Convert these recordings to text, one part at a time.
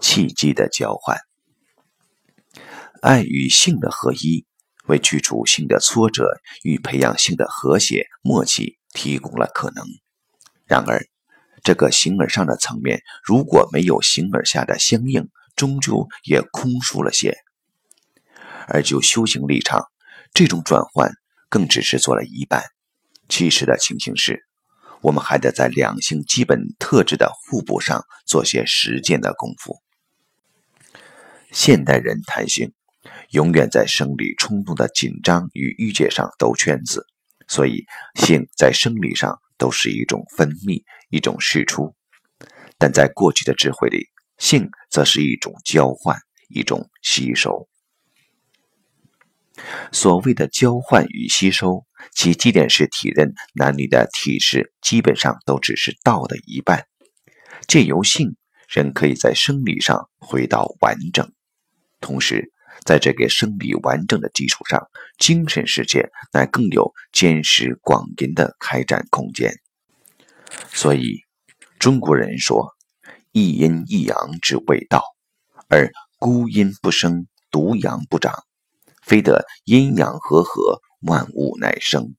契机的交换。爱与性的合一，为去除性的挫折与培养性的和谐默契提供了可能。然而，这个形而上的层面，如果没有形而下的相应，终究也空疏了些。而就修行立场，这种转换更只是做了一半。其实的情形是，我们还得在两性基本特质的互补上做些实践的功夫。现代人谈性，永远在生理冲动的紧张与郁结上兜圈子，所以性在生理上都是一种分泌，一种释出；但在过去的智慧里，性则是一种交换，一种吸收。所谓的交换与吸收，其基点是体认男女的体质基本上都只是道的一半，借由性，人可以在生理上回到完整，同时在这个生理完整的基础上，精神世界乃更有坚实广银的开展空间。所以，中国人说“一阴一阳之谓道”，而孤阴不生，独阳不长。非得阴阳和合，万物乃生。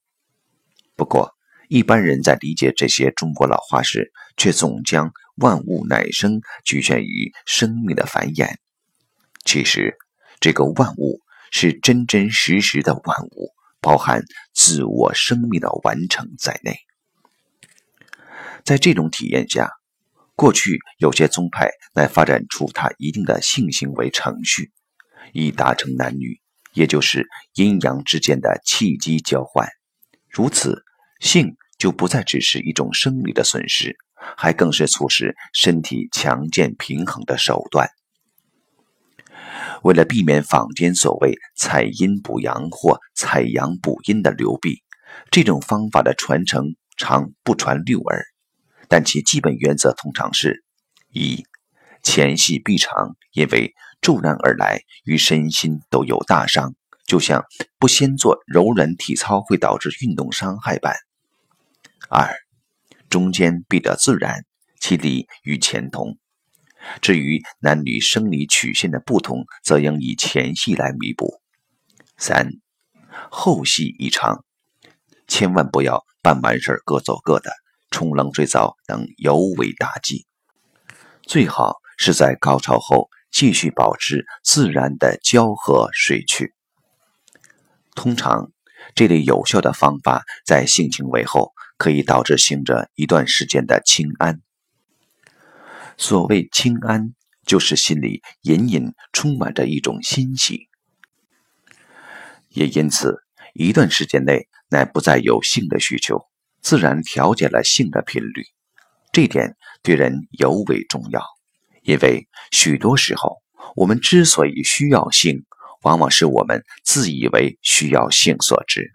不过，一般人在理解这些中国老话时，却总将“万物乃生”局限于生命的繁衍。其实，这个万物是真真实实的万物，包含自我生命的完成在内。在这种体验下，过去有些宗派乃发展出它一定的性行为程序，以达成男女。也就是阴阳之间的气机交换，如此性就不再只是一种生理的损失，还更是促使身体强健平衡的手段。为了避免坊间所谓采阴补阳或采阳补阴的流弊，这种方法的传承常不传六耳，但其基本原则通常是：一、前戏必长，因为。骤然而来，与身心都有大伤，就像不先做柔软体操会导致运动伤害般。二，中间必得自然，其理与前同。至于男女生理曲线的不同，则应以前戏来弥补。三，后戏一长，千万不要办完事儿各走各的，冲冷水澡等尤为大忌。最好是在高潮后。继续保持自然的交合睡去。通常，这类有效的方法在性行为后可以导致行者一段时间的清安。所谓清安，就是心里隐隐充满着一种欣喜，也因此一段时间内乃不再有性的需求，自然调节了性的频率。这点对人尤为重要。因为许多时候，我们之所以需要性，往往是我们自以为需要性所致。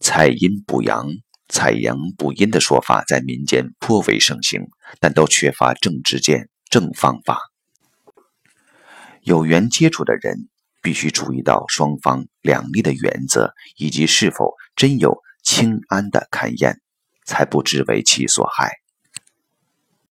采阴补阳、采阳补阴的说法在民间颇为盛行，但都缺乏正知见、正方法。有缘接触的人必须注意到双方两利的原则，以及是否真有清安的勘验，才不致为其所害。